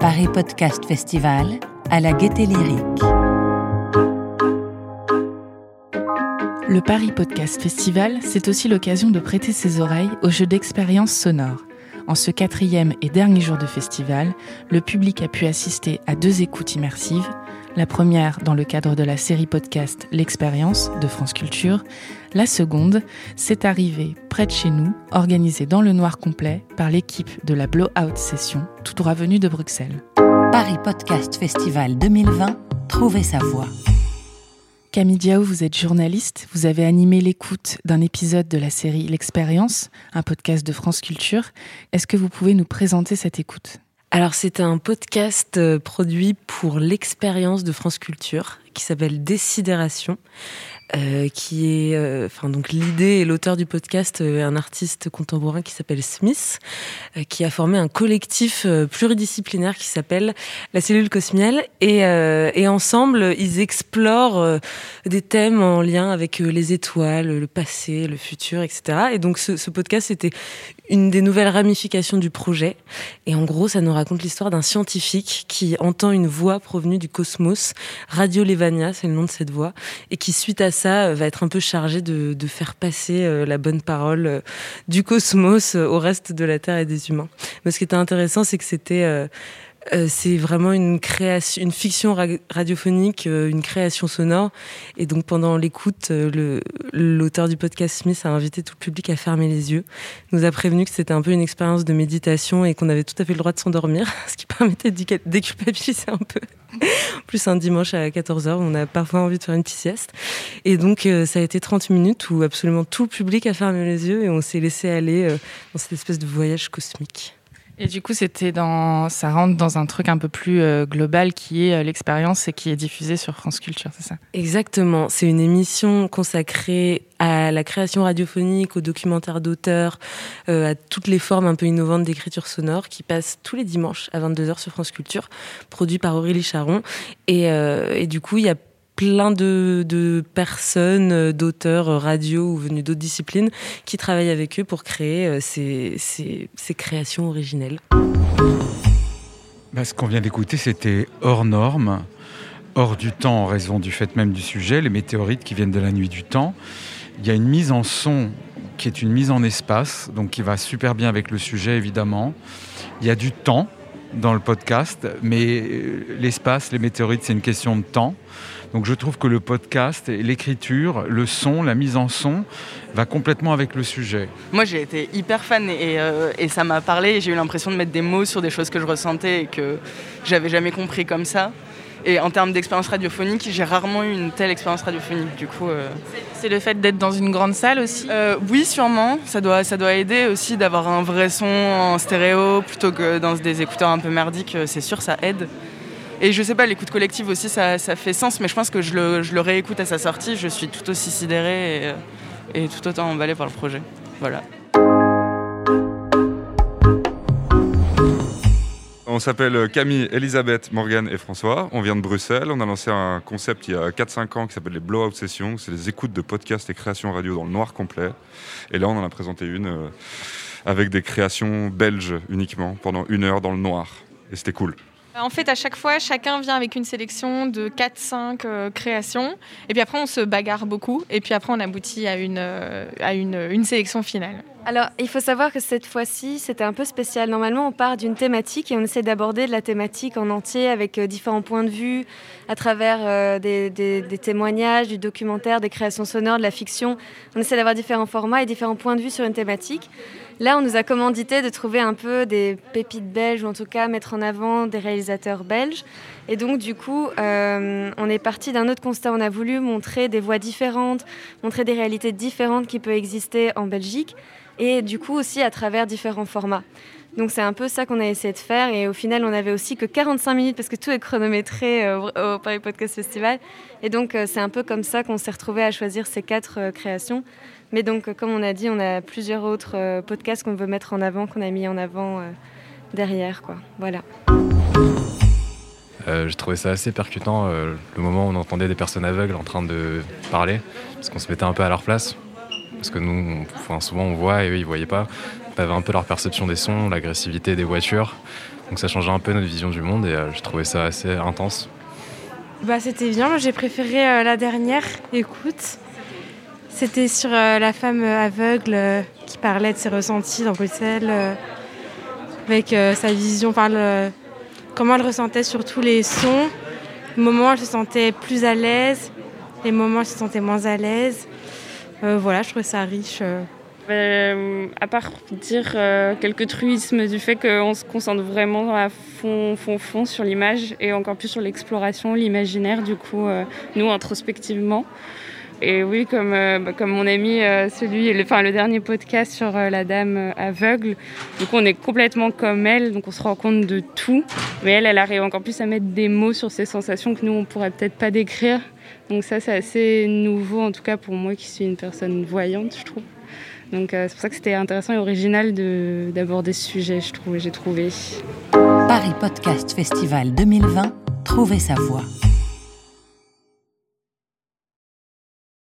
Paris Podcast Festival à la gaieté lyrique. Le Paris Podcast Festival, c'est aussi l'occasion de prêter ses oreilles au jeu d'expériences sonores. En ce quatrième et dernier jour de festival, le public a pu assister à deux écoutes immersives. La première dans le cadre de la série podcast L'expérience de France Culture. La seconde, c'est arrivé près de chez nous, organisée dans le noir complet par l'équipe de la Blowout Session, tout droit venue de Bruxelles. Paris Podcast Festival 2020, trouvez sa voix. Camille Diao, vous êtes journaliste. Vous avez animé l'écoute d'un épisode de la série L'Expérience, un podcast de France Culture. Est-ce que vous pouvez nous présenter cette écoute? Alors, c'est un podcast euh, produit pour l'expérience de France Culture qui s'appelle Décidération. Euh, qui est, euh, donc l'idée et l'auteur du podcast, euh, un artiste contemporain qui s'appelle Smith, euh, qui a formé un collectif pluridisciplinaire qui s'appelle la cellule Cosmiel et, et ensemble ils explorent des thèmes en lien avec les étoiles, le passé, le futur, etc. Et donc ce, ce podcast c'était une des nouvelles ramifications du projet et en gros ça nous raconte l'histoire d'un scientifique qui entend une voix provenue du cosmos, Radio C'est le nom de cette voix, et qui suite à ça euh, va être un peu chargé de, de faire passer euh, la bonne parole euh, du cosmos au reste de la Terre et des humains. Mais ce qui était intéressant, c'est que c'était euh, c'est vraiment une création, une fiction ra radiophonique, euh, une création sonore. Et donc pendant l'écoute, euh, l'auteur du podcast Smith a invité tout le public à fermer les yeux. Nous a prévenu que c'était un peu une expérience de méditation et qu'on avait tout à fait le droit de s'endormir, ce qui permettait de déculpabiliser un peu. plus un dimanche à 14h, on a parfois envie de faire une petite sieste. Et donc ça a été 30 minutes où absolument tout le public a fermé les yeux et on s'est laissé aller dans cette espèce de voyage cosmique. Et du coup, c'était dans, ça rentre dans un truc un peu plus euh, global qui est euh, l'expérience et qui est diffusée sur France Culture, c'est ça? Exactement. C'est une émission consacrée à la création radiophonique, au documentaire d'auteur, euh, à toutes les formes un peu innovantes d'écriture sonore qui passe tous les dimanches à 22h sur France Culture, produit par Aurélie Charon. Et, euh, et du coup, il y a plein de, personnes, euh, d'auteurs euh, radio ou venus d'autres disciplines qui travaillent avec eux pour créer euh, ces créations originelles. Bah, ce qu'on vient d'écouter, c'était hors norme, hors du temps en raison du fait même du sujet, les météorites qui viennent de la nuit du temps. Il y a une mise en son qui est une mise en espace, donc qui va super bien avec le sujet évidemment. Il y a du temps dans le podcast, mais l'espace, les météorites, c'est une question de temps. Donc je trouve que le podcast, l'écriture, le son, la mise en son va complètement avec le sujet. Moi j'ai été hyper fan et, euh, et ça m'a parlé. J'ai eu l'impression de mettre des mots sur des choses que je ressentais et que j'avais jamais compris comme ça. Et en termes d'expérience radiophonique, j'ai rarement eu une telle expérience radiophonique. Du coup, euh... c'est le fait d'être dans une grande salle aussi? Euh, oui, sûrement. Ça doit, ça doit aider aussi d'avoir un vrai son en stéréo plutôt que dans des écouteurs un peu merdiques. C'est sûr, ça aide. Et je sais pas, l'écoute collective aussi, ça, ça, fait sens, mais je pense que je le, je le, réécoute à sa sortie, je suis tout aussi sidérée et, et tout autant emballée par le projet. Voilà. On s'appelle Camille, Elisabeth, Morgane et François. On vient de Bruxelles. On a lancé un concept il y a 4-5 ans qui s'appelle les Blowout Sessions. C'est les écoutes de podcasts et créations radio dans le noir complet. Et là, on en a présenté une euh, avec des créations belges uniquement pendant une heure dans le noir. Et c'était cool. En fait, à chaque fois, chacun vient avec une sélection de 4-5 euh, créations. Et puis après, on se bagarre beaucoup. Et puis après, on aboutit à une, euh, à une, une sélection finale. Alors, il faut savoir que cette fois-ci, c'était un peu spécial. Normalement, on part d'une thématique et on essaie d'aborder la thématique en entier avec euh, différents points de vue, à travers euh, des, des, des, témoignages, du documentaire, des créations sonores, de la fiction. On essaie d'avoir différents formats et différents points de vue sur une thématique. Là, on nous a commandité de trouver un peu des pépites belges, ou en tout cas mettre en avant des réalisateurs belges. Et donc, du coup, euh, on est parti d'un autre constat. On a voulu montrer des voix différentes, montrer des réalités différentes qui peuvent exister en Belgique, et du coup aussi à travers différents formats. Donc c'est un peu ça qu'on a essayé de faire et au final on avait aussi que 45 minutes parce que tout est chronométré euh, au Paris Podcast Festival et donc euh, c'est un peu comme ça qu'on s'est retrouvé à choisir ces quatre euh, créations. Mais donc comme on a dit, on a plusieurs autres euh, podcasts qu'on veut mettre en avant, qu'on a mis en avant euh, derrière quoi. Voilà. j'ai trouvé ça assez percutant le moment où on entendait des personnes aveugles en train de parler, parce qu'on se mettait un peu à leur place. Parce que nous, souvent on voit et eux ils voyaient pas. On avait un peu leur perception des sons, l'agressivité des voitures. Donc ça changeait un peu notre vision du monde et j'ai trouvé ça assez intense. Bah, C'était bien, j'ai préféré la dernière écoute. C'était sur la femme aveugle qui parlait de ses ressentis dans Bruxelles, avec sa vision, comment elle ressentait surtout les sons. Les moments, elle se sentait plus à l'aise, les moments, elle se sentait moins à l'aise. Euh, voilà, je trouvais ça riche. Euh. Euh, à part dire quelques truismes du fait qu'on se concentre vraiment à fond, fond, fond sur l'image et encore plus sur l'exploration, l'imaginaire, du coup, nous, introspectivement. Et oui, comme, bah, comme mon ami, celui, le, enfin, le dernier podcast sur la dame aveugle, du coup, on est complètement comme elle, donc on se rend compte de tout. Mais elle, elle arrive encore plus à mettre des mots sur ses sensations que nous, on pourrait peut-être pas décrire. Donc ça, c'est assez nouveau, en tout cas pour moi qui suis une personne voyante, je trouve. Donc euh, c'est pour ça que c'était intéressant et original d'aborder ce sujet, je trouve, j'ai trouvé. Paris Podcast Festival 2020, Trouver sa voix.